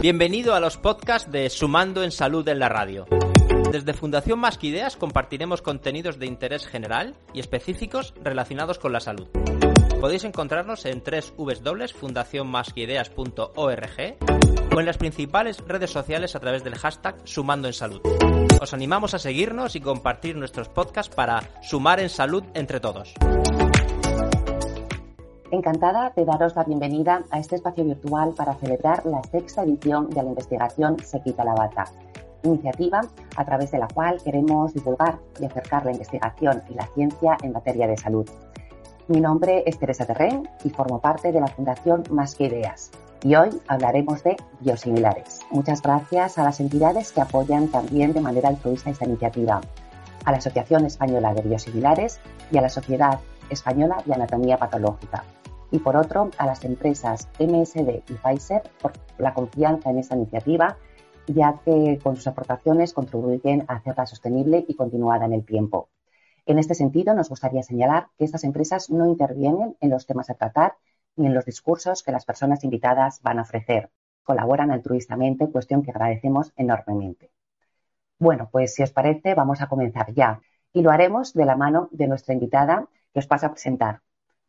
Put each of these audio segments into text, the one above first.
Bienvenido a los podcasts de Sumando en Salud en la Radio. Desde Fundación Más que Ideas compartiremos contenidos de interés general y específicos relacionados con la salud. Podéis encontrarnos en www.fundacionmasquideas.org o en las principales redes sociales a través del hashtag Sumando en Salud. Os animamos a seguirnos y compartir nuestros podcasts para sumar en salud entre todos. Encantada de daros la bienvenida a este espacio virtual para celebrar la sexta edición de la investigación Se quita la bata, iniciativa a través de la cual queremos divulgar y acercar la investigación y la ciencia en materia de salud. Mi nombre es Teresa Terren y formo parte de la Fundación Más que Ideas. Y hoy hablaremos de biosimilares. Muchas gracias a las entidades que apoyan también de manera altruista esta iniciativa, a la Asociación Española de Biosimilares y a la Sociedad Española de Anatomía Patológica y por otro a las empresas MSD y Pfizer por la confianza en esta iniciativa, ya que con sus aportaciones contribuyen a hacerla sostenible y continuada en el tiempo. En este sentido, nos gustaría señalar que estas empresas no intervienen en los temas a tratar ni en los discursos que las personas invitadas van a ofrecer. Colaboran altruistamente, cuestión que agradecemos enormemente. Bueno, pues si os parece, vamos a comenzar ya. Y lo haremos de la mano de nuestra invitada que os pasa a presentar.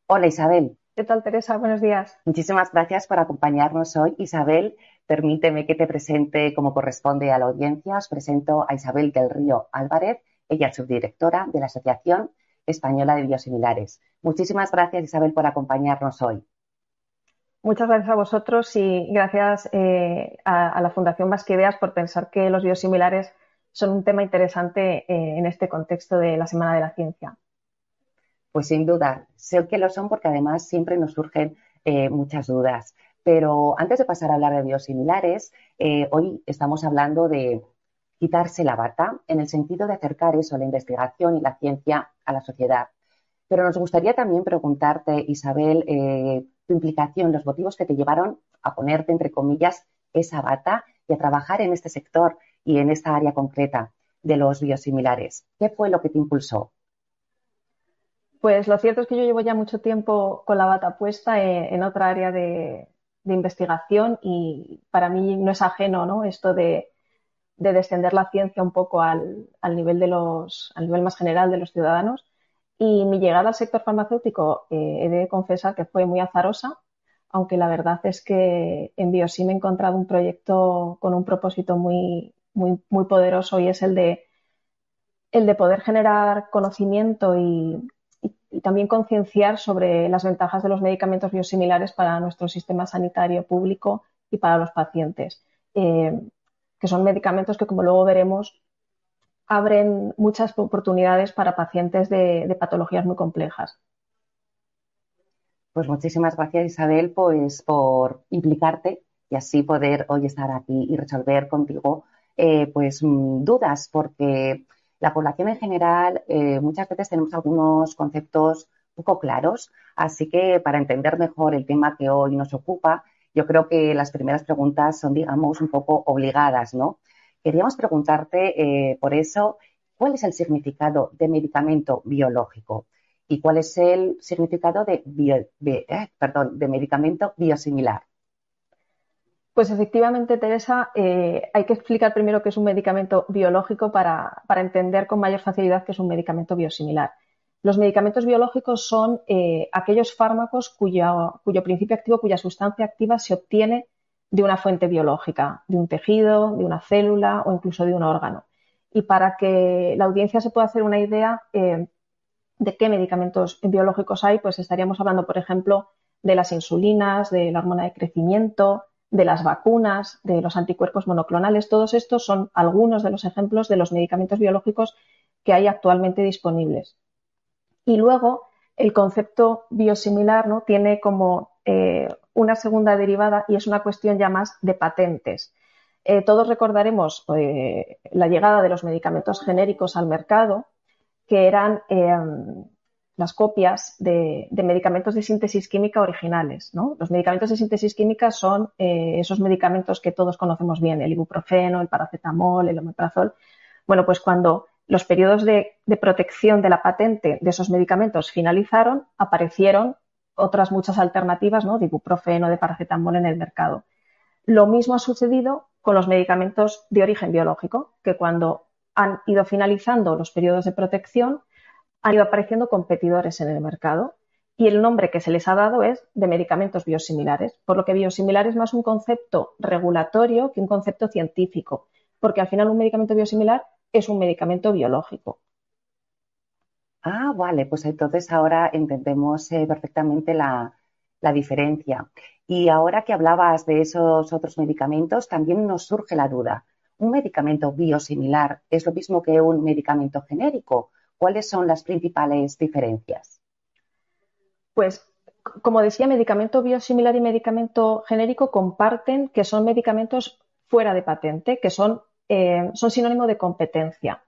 Hola Isabel, ¿Qué tal, Teresa? Buenos días. Muchísimas gracias por acompañarnos hoy. Isabel, permíteme que te presente como corresponde a la audiencia. Os presento a Isabel del Río Álvarez, ella es subdirectora de la Asociación Española de Biosimilares. Muchísimas gracias, Isabel, por acompañarnos hoy. Muchas gracias a vosotros y gracias eh, a, la Fundación Más por pensar que los biosimilares son un tema interesante eh, en este contexto de la Semana de la Ciencia. Pues sin duda, sé que lo son porque además siempre nos surgen eh, muchas dudas. Pero antes de pasar a hablar de biosimilares, eh, hoy estamos hablando de quitarse la bata en el sentido de acercar eso, la investigación y la ciencia a la sociedad. Pero nos gustaría también preguntarte, Isabel, eh, tu implicación, los motivos que te llevaron a ponerte, entre comillas, esa bata y a trabajar en este sector y en esta área concreta de los biosimilares. ¿Qué fue lo que te impulsó? Pues lo cierto es que yo llevo ya mucho tiempo con la bata puesta en, otra área de, investigación y para mí no es ajeno ¿no? esto de, descender la ciencia un poco al, nivel de los, al nivel más general de los ciudadanos. Y mi llegada al sector farmacéutico eh, he de confesar que fue muy azarosa, aunque la verdad es que en Biosim he encontrado un proyecto con un propósito muy, muy, muy poderoso y es el de, el de poder generar conocimiento y, y también concienciar sobre las ventajas de los medicamentos biosimilares para nuestro sistema sanitario público y para los pacientes, eh, que son medicamentos que, como luego veremos, abren muchas oportunidades para pacientes de, patologías muy complejas. Pues muchísimas gracias Isabel pues, por implicarte y así poder hoy estar aquí y resolver contigo eh, pues mm, dudas, porque la población en general eh, muchas veces tenemos algunos conceptos poco claros, así que para entender mejor el tema que hoy nos ocupa, yo creo que las primeras preguntas son, digamos, un poco obligadas, ¿no? Queríamos preguntarte, eh, por eso, ¿cuál es el significado de medicamento biológico? ¿Y cuál es el significado de, eh, perdón, de medicamento biosimilar? Pues efectivamente, Teresa, eh, hay que explicar primero qué es un medicamento biológico para, entender con mayor facilidad qué es un medicamento biosimilar. Los medicamentos biológicos son eh, aquellos fármacos cuyo, cuyo principio activo, cuya sustancia activa se obtiene de una fuente biológica, de un tejido, de una célula o incluso de un órgano. Y para que la audiencia se pueda hacer una idea eh, de qué medicamentos biológicos hay, pues estaríamos hablando, por ejemplo, de las insulinas, de la hormona de crecimiento, de las vacunas, de los anticuerpos monoclonales. Todos estos son algunos de los ejemplos de los medicamentos biológicos que hay actualmente disponibles. Y luego, el concepto biosimilar ¿no? tiene como eh, una segunda derivada y es una cuestión ya más de patentes. Eh, todos recordaremos eh, la llegada de los medicamentos genéricos al mercado, que eran las copias de, medicamentos de síntesis química originales. Los medicamentos de síntesis química son eh, esos medicamentos que todos conocemos bien, el ibuprofeno, el paracetamol, el omeprazol. Bueno, pues cuando los periodos de, protección de la patente de esos medicamentos finalizaron, aparecieron otras muchas alternativas de ibuprofeno, de paracetamol en el mercado. Lo mismo ha sucedido con los medicamentos de origen biológico, que cuando han ido finalizando los periodos de protección, han ido apareciendo competidores en el mercado y el nombre que se les ha dado es de medicamentos biosimilares, por lo que biosimilar es más un concepto regulatorio que un concepto científico, porque al final un medicamento biosimilar es un medicamento biológico. Ah, vale, pues entonces ahora entendemos eh, perfectamente la, la diferencia. Y ahora que hablabas de esos otros medicamentos, también nos surge la duda. ¿Un medicamento biosimilar es lo mismo que un medicamento genérico? ¿Cuáles son las principales diferencias? Pues, como decía, medicamento biosimilar y medicamento genérico comparten que son medicamentos fuera de patente, que son, eh, son sinónimo de competencia.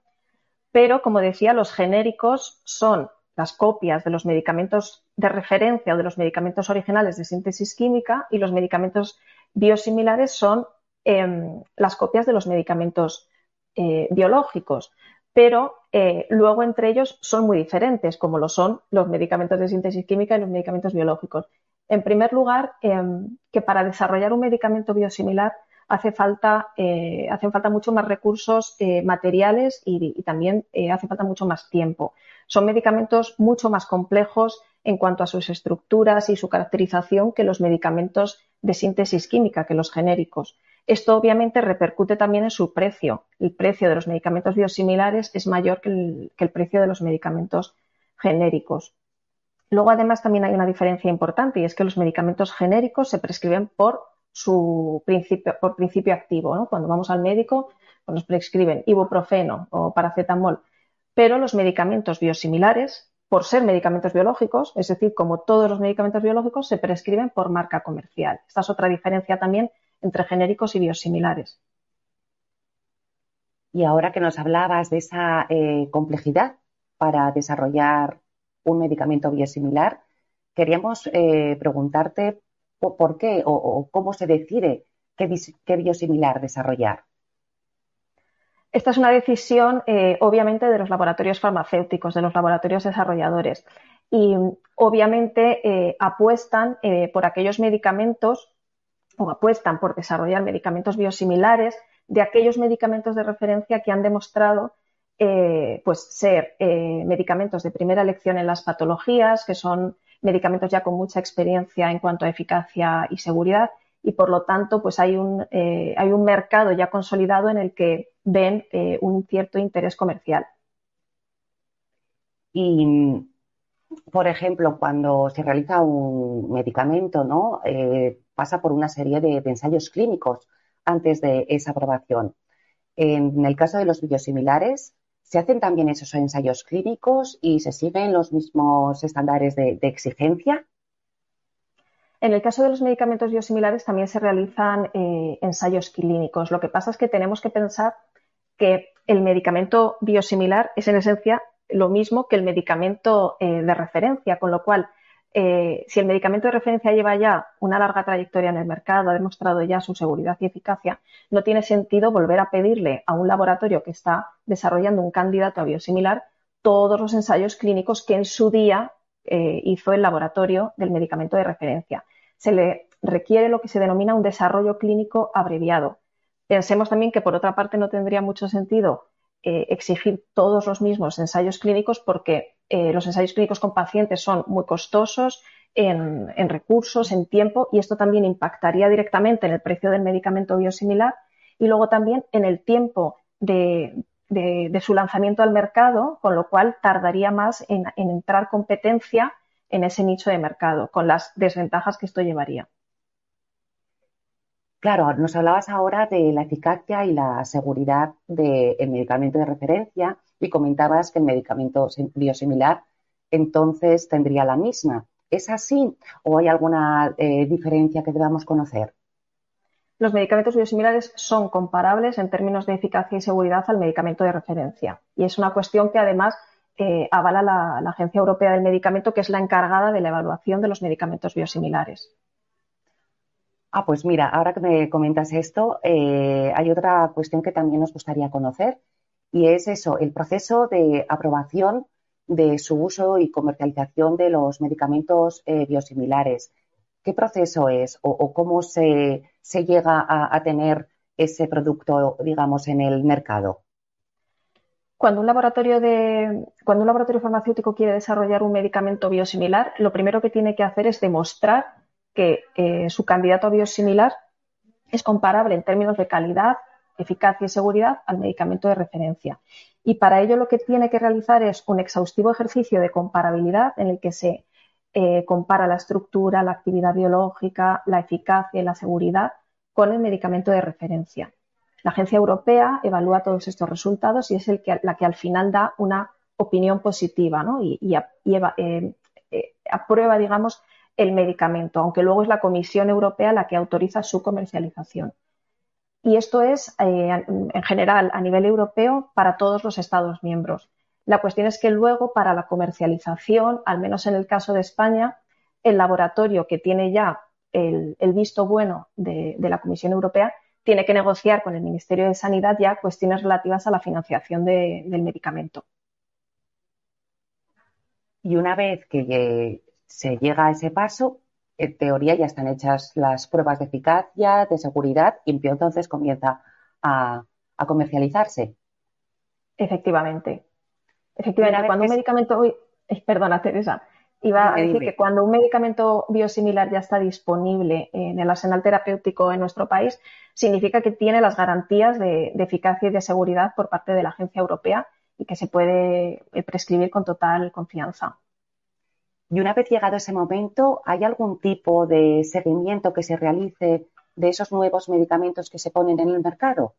Pero, como decía, los genéricos son las copias de los medicamentos de referencia o de los medicamentos originales de síntesis química y los medicamentos biosimilares son em, las copias de los medicamentos eh, biológicos pero eh, luego entre ellos son muy diferentes, como lo son los medicamentos de síntesis química y los medicamentos biológicos. En primer lugar, em, que para desarrollar un medicamento biosimilar hace falta, eh, hacen falta mucho más recursos eh, materiales y, y también hace falta mucho más tiempo. Son medicamentos mucho más complejos en cuanto a sus estructuras y su caracterización que los medicamentos de síntesis química, que los genéricos. Esto obviamente repercute también en su precio. El precio de los medicamentos biosimilares es mayor que el, precio de los medicamentos genéricos. Luego, además, también hay una diferencia importante y es que los medicamentos genéricos se prescriben por su principio, por principio activo. Cuando vamos al médico, pues nos prescriben ibuprofeno o paracetamol. Pero los medicamentos biosimilares, por ser medicamentos biológicos, es decir, como todos los medicamentos biológicos, se prescriben por marca comercial. Esta es otra diferencia también entre genéricos y biosimilares. Y ahora que nos hablabas de esa eh, complejidad para desarrollar un medicamento biosimilar, queríamos eh, preguntarte por, qué o, cómo se decide qué, biosimilar desarrollar. Esta es una decisión, eh, obviamente, de los laboratorios farmacéuticos, de los laboratorios desarrolladores. Y obviamente apuestan por aquellos medicamentos o apuestan por desarrollar medicamentos biosimilares de aquellos medicamentos de referencia que han demostrado eh, pues ser eh, medicamentos de primera elección en las patologías, que son medicamentos ya con mucha experiencia en cuanto a eficacia y seguridad, y por lo tanto, pues hay un, eh, hay un mercado ya consolidado en el que ven un cierto interés comercial. Y, por ejemplo, cuando se realiza un medicamento, ¿no? pasa por una serie de, ensayos clínicos antes de esa aprobación. En el caso de los biosimilares, ¿se hacen también esos ensayos clínicos y se siguen los mismos estándares de, exigencia? En el caso de los medicamentos biosimilares también se realizan eh, ensayos clínicos. Lo que pasa es que tenemos que pensar que el medicamento biosimilar es en esencia lo mismo que el medicamento eh, de referencia, con lo cual eh, si el medicamento de referencia lleva ya una larga trayectoria en el mercado, ha demostrado ya su seguridad y eficacia, no tiene sentido volver a pedirle a un laboratorio que está desarrollando un candidato a biosimilar todos los ensayos clínicos que en su día eh, hizo el laboratorio del medicamento de referencia. Se le requiere lo que se denomina un desarrollo clínico abreviado. Pensemos también que, por otra parte, no tendría mucho sentido eh, exigir todos los mismos ensayos clínicos porque eh, los ensayos clínicos con pacientes son muy costosos en, recursos, en tiempo y esto también impactaría directamente en el precio del medicamento biosimilar y luego también en el tiempo de, su lanzamiento al mercado, con lo cual tardaría más en entrar competencia en ese nicho de mercado, con las desventajas que esto llevaría. Claro, nos hablabas ahora de la eficacia y la seguridad del medicamento de referencia y comentabas que el medicamento biosimilar entonces tendría la misma. ¿Es así o hay alguna eh, diferencia que debamos conocer? Los medicamentos biosimilares son comparables en términos de eficacia y seguridad al medicamento de referencia. Y es una cuestión que además eh, avala la Agencia Europea del Medicamento, que es la encargada de la evaluación de los medicamentos biosimilares. Ah, pues mira, ahora que me comentas esto, eh, hay otra cuestión que también nos gustaría conocer y es eso, el proceso de aprobación de su uso y comercialización de los medicamentos eh, biosimilares. ¿Qué proceso es o, cómo se, llega a, tener ese producto, digamos, en el mercado? Cuando un, laboratorio de, cuando un laboratorio farmacéutico quiere desarrollar un medicamento biosimilar, lo primero que tiene que hacer es demostrar que eh, su candidato biosimilar es comparable en términos de calidad, eficacia y seguridad al medicamento de referencia. Y para ello lo que tiene que realizar es un exhaustivo ejercicio de comparabilidad en el que se eh, compara la estructura, la actividad biológica, la eficacia y la seguridad con el medicamento de referencia. La agencia europea evalúa todos estos resultados y es el que, la que al final da una opinión positiva y, eh, eh, aprueba, digamos, el medicamento, aunque luego es la Comisión Europea la que autoriza su comercialización. Y esto es, en general, a nivel europeo para todos los Estados miembros. La cuestión es que luego para la comercialización, al menos en el caso de España, el laboratorio que tiene ya el, visto bueno de, la Comisión Europea tiene que negociar con el Ministerio de Sanidad ya cuestiones relativas a la financiación del medicamento. Y una vez que se llega a ese paso, en teoría ya están hechas las pruebas de eficacia, de seguridad, y entonces comienza a, a comercializarse. Efectivamente. Efectivamente, cuando un medicamento, perdona Teresa, iba a decir que cuando un medicamento biosimilar ya está disponible en el arsenal terapéutico en nuestro país, significa que tiene las garantías de, eficacia y de seguridad por parte de la Agencia Europea y que se puede eh, prescribir con total confianza. Y una vez llegado ese momento, ¿hay algún tipo de seguimiento que se realice de esos nuevos medicamentos que se ponen en el mercado?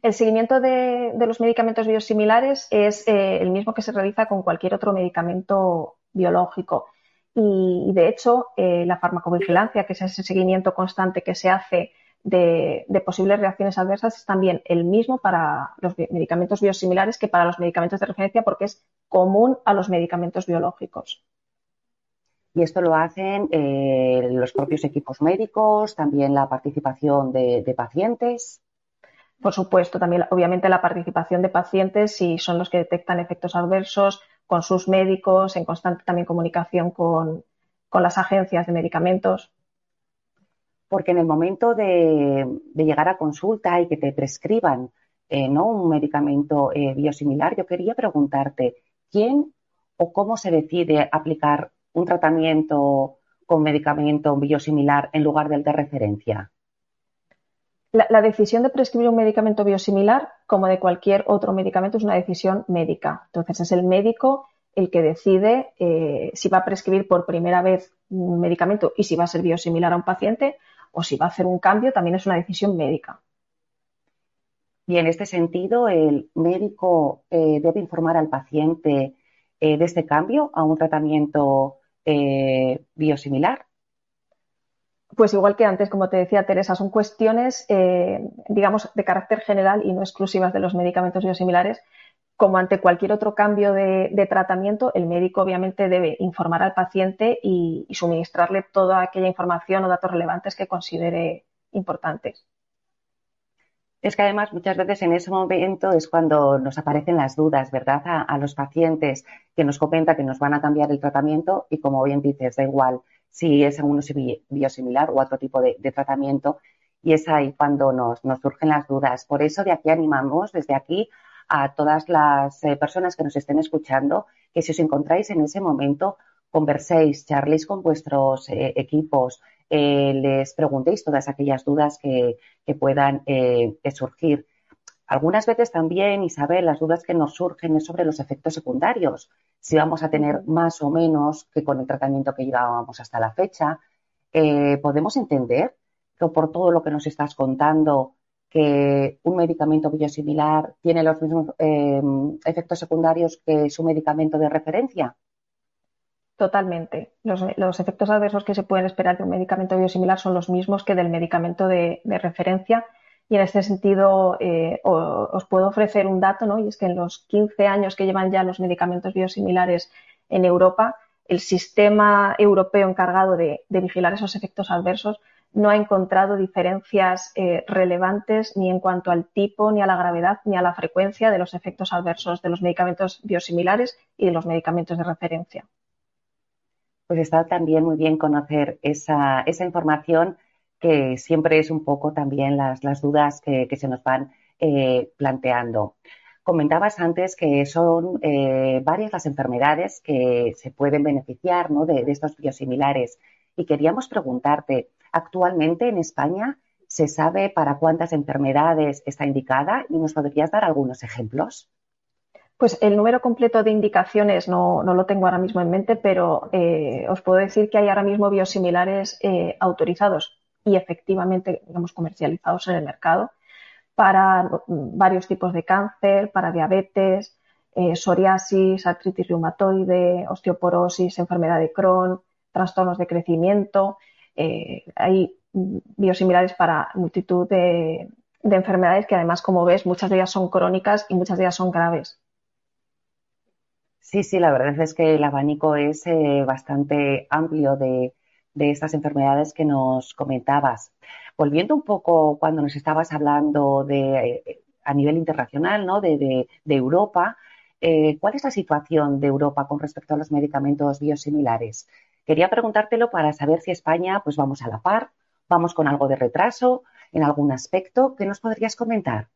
El seguimiento de, los medicamentos biosimilares es eh, el mismo que se realiza con cualquier otro medicamento biológico. Y, de hecho, eh, la farmacovigilancia, que es ese seguimiento constante que se hace de, posibles reacciones adversas, es también el mismo para los medicamentos biosimilares que para los medicamentos de referencia, porque es común a los medicamentos biológicos. Y esto lo hacen eh, los propios equipos médicos, también la participación de pacientes. Por supuesto, también obviamente la participación de pacientes si son los que detectan efectos adversos con sus médicos, en constante también comunicación con, las agencias de medicamentos. Porque en el momento de, llegar a consulta y que te prescriban eh, ¿no? un medicamento eh, biosimilar, yo quería preguntarte, ¿quién o cómo se decide aplicar un tratamiento con medicamento biosimilar en lugar del de referencia? La, decisión de prescribir un medicamento biosimilar, como de cualquier otro medicamento, es una decisión médica. Entonces, es el médico el que decide eh, si va a prescribir por primera vez un medicamento y si va a ser biosimilar a un paciente o si va a hacer un cambio, también es una decisión médica. Y en este sentido, ¿el médico eh, debe informar al paciente eh, de este cambio a un tratamiento biosimilar? Pues igual que antes, como te decía Teresa, son cuestiones, eh, digamos, de carácter general y no exclusivas de los medicamentos biosimilares. Como ante cualquier otro cambio de, tratamiento, el médico obviamente debe informar al paciente y, suministrarle toda aquella información o datos relevantes que considere importantes. Es que además muchas veces en ese momento es cuando nos aparecen las dudas, ¿verdad? A, a, los pacientes que nos comenta que nos van a cambiar el tratamiento y como bien dices, da igual si es uno biosimilar o otro tipo de, tratamiento. Y es ahí cuando nos, surgen las dudas. Por eso de aquí animamos desde aquí a todas las eh, personas que nos estén escuchando que si os encontráis en ese momento, converséis, charléis con vuestros eh, equipos, eh, les preguntéis todas aquellas dudas que, que puedan surgir. Algunas veces también, Isabel, las dudas que nos surgen es sobre los efectos secundarios, si vamos a tener más o menos que con el tratamiento que llevábamos hasta la fecha. Eh, podemos entender que por todo lo que nos estás contando, que un medicamento biosimilar tiene los mismos eh, efectos secundarios que su medicamento de referencia. Totalmente. Los, efectos adversos que se pueden esperar de un medicamento biosimilar son los mismos que del medicamento de referencia y en este sentido, eh, os puedo ofrecer un dato, ¿no? Y es que en los 15 años que llevan ya los medicamentos biosimilares en Europa, el sistema europeo encargado de, vigilar esos efectos adversos no ha encontrado diferencias eh, relevantes ni en cuanto al tipo, ni a la gravedad, ni a la frecuencia de los efectos adversos de los medicamentos biosimilares y de los medicamentos de referencia. Pues está también muy bien conocer esa, esa información que siempre es un poco también las, las dudas que, se nos van eh, planteando. Comentabas antes que son eh, varias las enfermedades que se pueden beneficiar ¿no? de, de, estos biosimilares y queríamos preguntarte, actualmente en España se sabe para cuántas enfermedades está indicada y nos podrías dar algunos ejemplos. Pues el número completo de indicaciones no, lo tengo ahora mismo en mente, pero eh, os puedo decir que hay ahora mismo biosimilares eh, autorizados y efectivamente, digamos, comercializados en el mercado para varios tipos de cáncer, para diabetes, eh, psoriasis, artritis reumatoide, osteoporosis, enfermedad de Crohn, trastornos de crecimiento. Hay mm, biosimilares para multitud de, de enfermedades que además, como ves, muchas de ellas son crónicas y muchas de ellas son graves. Sí, sí, la verdad es que el abanico es eh, bastante amplio de, estas enfermedades que nos comentabas. Volviendo un poco cuando nos estabas hablando de eh, a nivel internacional, ¿no? De, Europa, eh, ¿cuál es la situación de Europa con respecto a los medicamentos biosimilares? Quería preguntártelo para saber si España, pues vamos a la par, vamos con algo de retraso en algún aspecto. ¿Qué nos podrías comentar?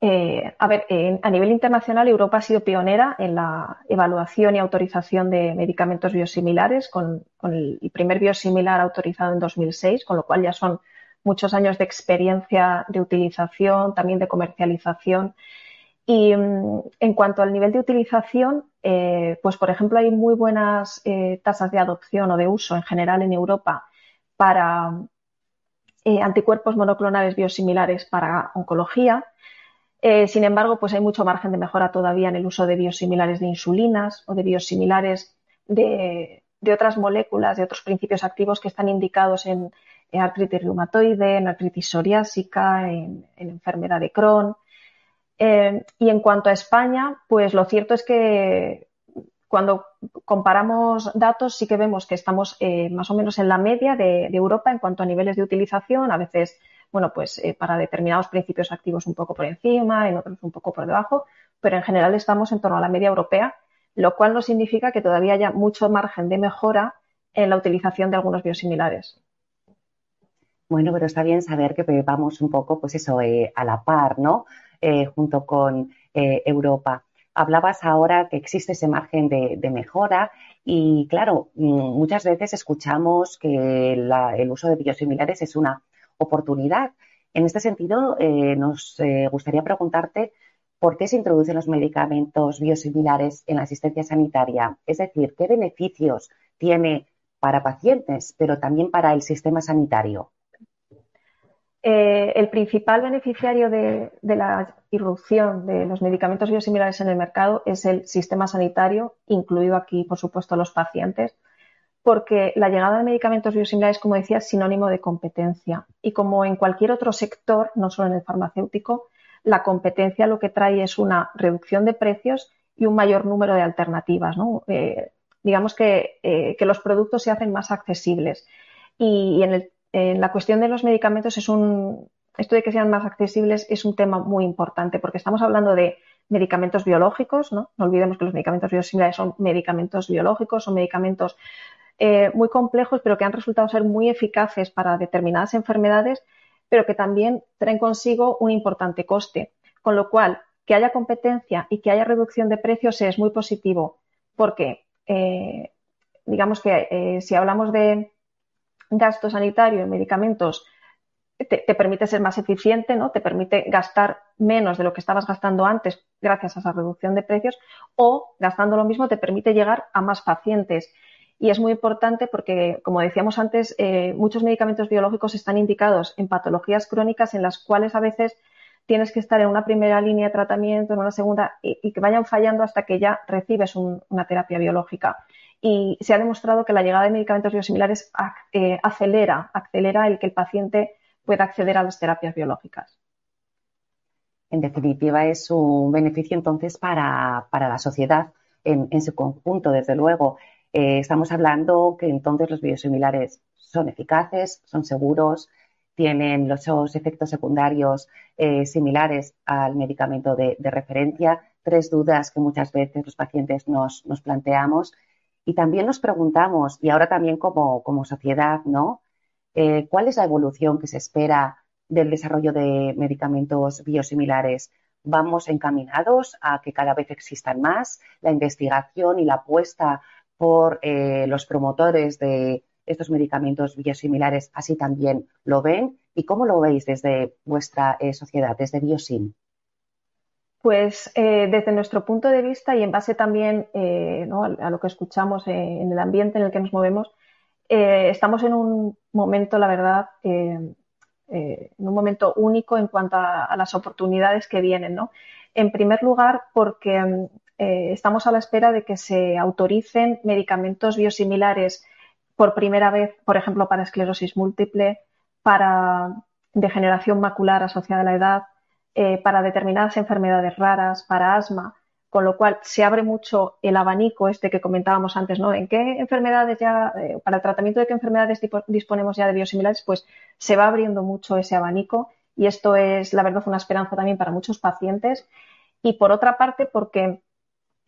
Eh, a ver, a nivel internacional, Europa ha sido pionera en la evaluación y autorización de medicamentos biosimilares, con, el, primer biosimilar autorizado en 2006, con lo cual ya son muchos años de experiencia de utilización, también de comercialización. Y mm, en cuanto al nivel de utilización, eh, pues por ejemplo hay muy buenas eh, tasas de adopción o de uso en general en Europa para anticuerpos monoclonales biosimilares para oncología eh, sin embargo, pues hay mucho margen de mejora todavía en el uso de biosimilares de insulinas o de biosimilares de, otras moléculas, de otros principios activos que están indicados en, artritis reumatoide, en artritis psoriásica, en, enfermedad de Crohn. Eh, y en cuanto a España, pues lo cierto es que cuando comparamos datos sí que vemos que estamos eh, más o menos en la media de, Europa en cuanto a niveles de utilización, a veces bueno, pues eh, para determinados principios activos un poco por encima, en otros un poco por debajo, pero en general estamos en torno a la media europea, lo cual no significa que todavía haya mucho margen de mejora en la utilización de algunos biosimilares. Bueno, pero está bien saber que vamos un poco, pues eso, eh, a la par, ¿no? Eh, junto con Europa. Hablabas ahora que existe ese margen de, mejora y, claro, mm, muchas veces escuchamos que el uso de biosimilares es una oportunidad. En este sentido, eh, nos eh, gustaría preguntarte por qué se introducen los medicamentos biosimilares en la asistencia sanitaria. Es decir, qué beneficios tiene para pacientes, pero también para el sistema sanitario. Eh, el principal beneficiario de, la irrupción de los medicamentos biosimilares en el mercado es el sistema sanitario, incluido aquí, por supuesto, los pacientes, porque la llegada de medicamentos biosimilares, como decía, es sinónimo de competencia. Y como en cualquier otro sector, no solo en el farmacéutico, la competencia lo que trae es una reducción de precios y un mayor número de alternativas. Eh, digamos que, eh, que, los productos se hacen más accesibles. Y, en, la cuestión de los medicamentos es un, esto de que sean más accesibles es un tema muy importante porque estamos hablando de medicamentos biológicos, ¿no? No olvidemos que los medicamentos biosimilares son medicamentos biológicos, son medicamentos eh, muy complejos, pero que han resultado ser muy eficaces para determinadas enfermedades, pero que también traen consigo un importante coste. Con lo cual, que haya competencia y que haya reducción de precios es muy positivo, porque eh, digamos que eh, si hablamos de gasto sanitario en medicamentos, te, te, permite ser más eficiente, ¿no? Te permite gastar menos de lo que estabas gastando antes gracias a esa reducción de precios o gastando lo mismo te permite llegar a más pacientes. Y es muy importante porque, como decíamos antes, eh, muchos medicamentos biológicos están indicados en patologías crónicas en las cuales a veces tienes que estar en una primera línea de tratamiento, en una segunda, y, que vayan fallando hasta que ya recibes una terapia biológica. Y se ha demostrado que la llegada de medicamentos biosimilares eh, acelera, acelera el que el paciente pueda acceder a las terapias biológicas. En definitiva, es un beneficio entonces para, la sociedad en, en, su conjunto, desde luego. Eh, estamos hablando que entonces los biosimilares son eficaces, son seguros, tienen los efectos secundarios eh, similares al medicamento de, referencia. Tres dudas que muchas veces los pacientes nos, planteamos. Y también nos preguntamos, y ahora también como, como sociedad, ¿no? Eh, ¿Cuál es la evolución que se espera del desarrollo de medicamentos biosimilares? ¿Vamos encaminados a que cada vez existan más? ¿La investigación y la apuesta por eh, los promotores de estos medicamentos biosimilares así también lo ven? ¿Y cómo lo veis desde vuestra eh, sociedad, desde Biosim? Pues desde nuestro punto de vista y en base también a, lo que escuchamos en el ambiente en el que nos movemos, eh, estamos en un momento, la verdad, eh, eh, en un momento único en cuanto a, las oportunidades que vienen, ¿no? En primer lugar, porque estamos a la espera de que se autoricen medicamentos biosimilares por primera vez, por ejemplo, para esclerosis múltiple, para degeneración macular asociada a la edad, para determinadas enfermedades raras, para asma con lo cual se abre mucho el abanico este que comentábamos antes, ¿no? ¿En qué enfermedades ya, eh, para el tratamiento de qué enfermedades disponemos ya de biosimilares? Pues se va abriendo mucho ese abanico y esto es, la verdad, una esperanza también para muchos pacientes. Y por otra parte, porque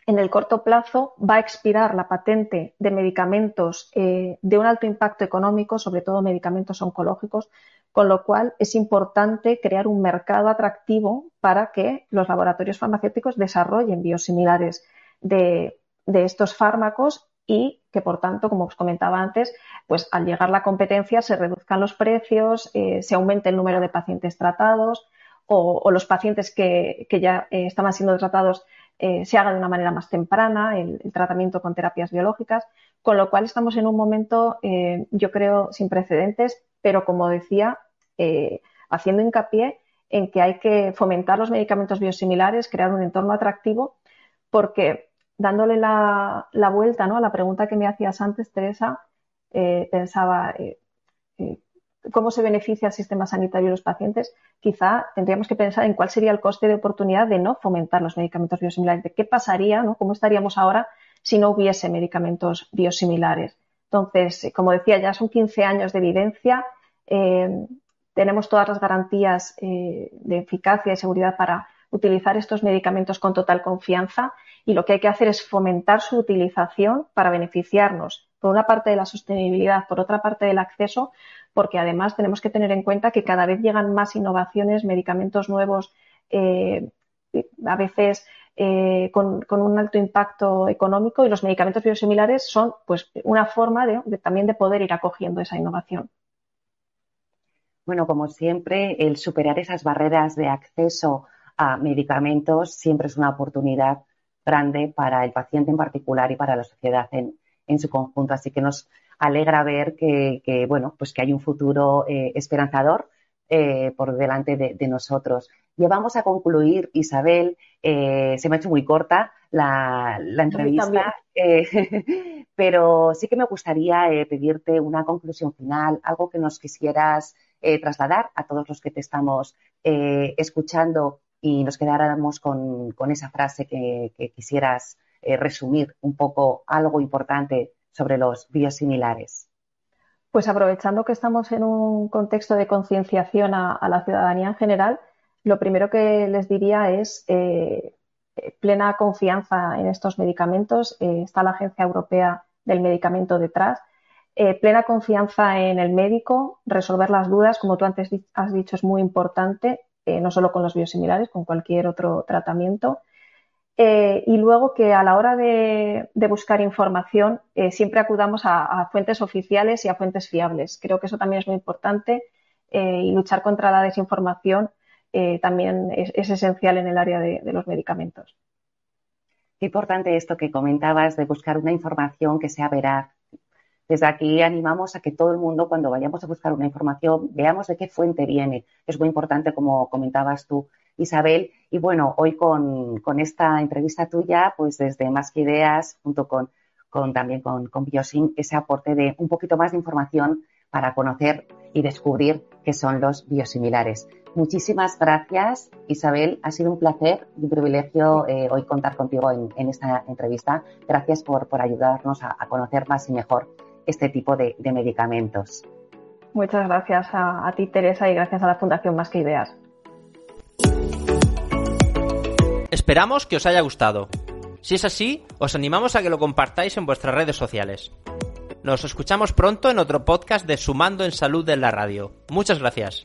en el corto plazo va a expirar la patente de medicamentos eh, de un alto impacto económico, sobre todo medicamentos oncológicos, con lo cual es importante crear un mercado atractivo para que los laboratorios farmacéuticos desarrollen biosimilares de, estos fármacos y que, por tanto, como os comentaba antes, pues al llegar la competencia se reduzcan los precios, eh, se aumente el número de pacientes tratados o, los pacientes que, ya eh, estaban siendo tratados eh, se haga de una manera más temprana, el, tratamiento con terapias biológicas, con lo cual estamos en un momento, eh, yo creo, sin precedentes, pero como decía, eh, haciendo hincapié en que hay que fomentar los medicamentos biosimilares, crear un entorno atractivo, porque dándole la, vuelta ¿no? a la pregunta que me hacías antes, Teresa, pensaba, cómo se beneficia el sistema sanitario y los pacientes, quizá tendríamos que pensar en cuál sería el coste de oportunidad de no fomentar los medicamentos biosimilares, de qué pasaría, ¿no? cómo estaríamos ahora si no hubiese medicamentos biosimilares. Entonces, eh, como decía, ya son 15 años de evidencia, eh, tenemos todas las garantías eh, de eficacia y seguridad para utilizar estos medicamentos con total confianza y lo que hay que hacer es fomentar su utilización para beneficiarnos, por una parte de la sostenibilidad, por otra parte del acceso, porque además tenemos que tener en cuenta que cada vez llegan más innovaciones, medicamentos nuevos, eh, a veces eh, con, un alto impacto económico y los medicamentos biosimilares son pues una forma de, también de poder ir acogiendo esa innovación. Bueno, como siempre, el superar esas barreras de acceso a medicamentos siempre es una oportunidad grande para el paciente en particular y para la sociedad en, en su conjunto. Así que nos alegra ver que, bueno, pues que hay un futuro eh, esperanzador eh, por delante de, nosotros. Y vamos a concluir, Isabel, eh, se me ha hecho muy corta la, entrevista, pero sí que me gustaría pedirte una conclusión final, algo que nos quisieras trasladar a todos los que te estamos escuchando y nos quedáramos con, esa frase que, que quisieras resumir un poco algo importante sobre los biosimilares? Pues aprovechando que estamos en un contexto de concienciación a, la ciudadanía en general, lo primero que les diría es eh, plena confianza en estos medicamentos. Eh, está la Agencia Europea del Medicamento detrás. Eh, plena confianza en el médico, resolver las dudas, como tú antes has dicho, es muy importante, no solo con los biosimilares, con cualquier otro tratamiento. Eh, y luego que a la hora de, buscar información eh, siempre acudamos a, fuentes oficiales y a fuentes fiables. Creo que eso también es muy importante eh, y luchar contra la desinformación también es, esencial en el área de, de los medicamentos. Qué importante esto que comentabas de buscar una información que sea veraz. Desde aquí animamos a que todo el mundo, cuando vayamos a buscar una información, veamos de qué fuente viene. Es muy importante, como comentabas tú, Isabel. Y bueno, hoy con, esta entrevista tuya, pues desde Más que Ideas, junto con, también con, con ese aporte de un poquito más de información para conocer y descubrir qué son los biosimilares. Muchísimas gracias, Isabel. Ha sido un placer y un privilegio eh, hoy contar contigo en, esta entrevista. Gracias por, ayudarnos a, conocer más y mejor este tipo de, medicamentos. Muchas gracias a ti, Teresa, y gracias a la Fundación Más que Ideas. Esperamos que os haya gustado. Si es así, os animamos a que lo compartáis en vuestras redes sociales. Nos escuchamos pronto en otro podcast de Sumando en Salud en la Radio. Muchas gracias.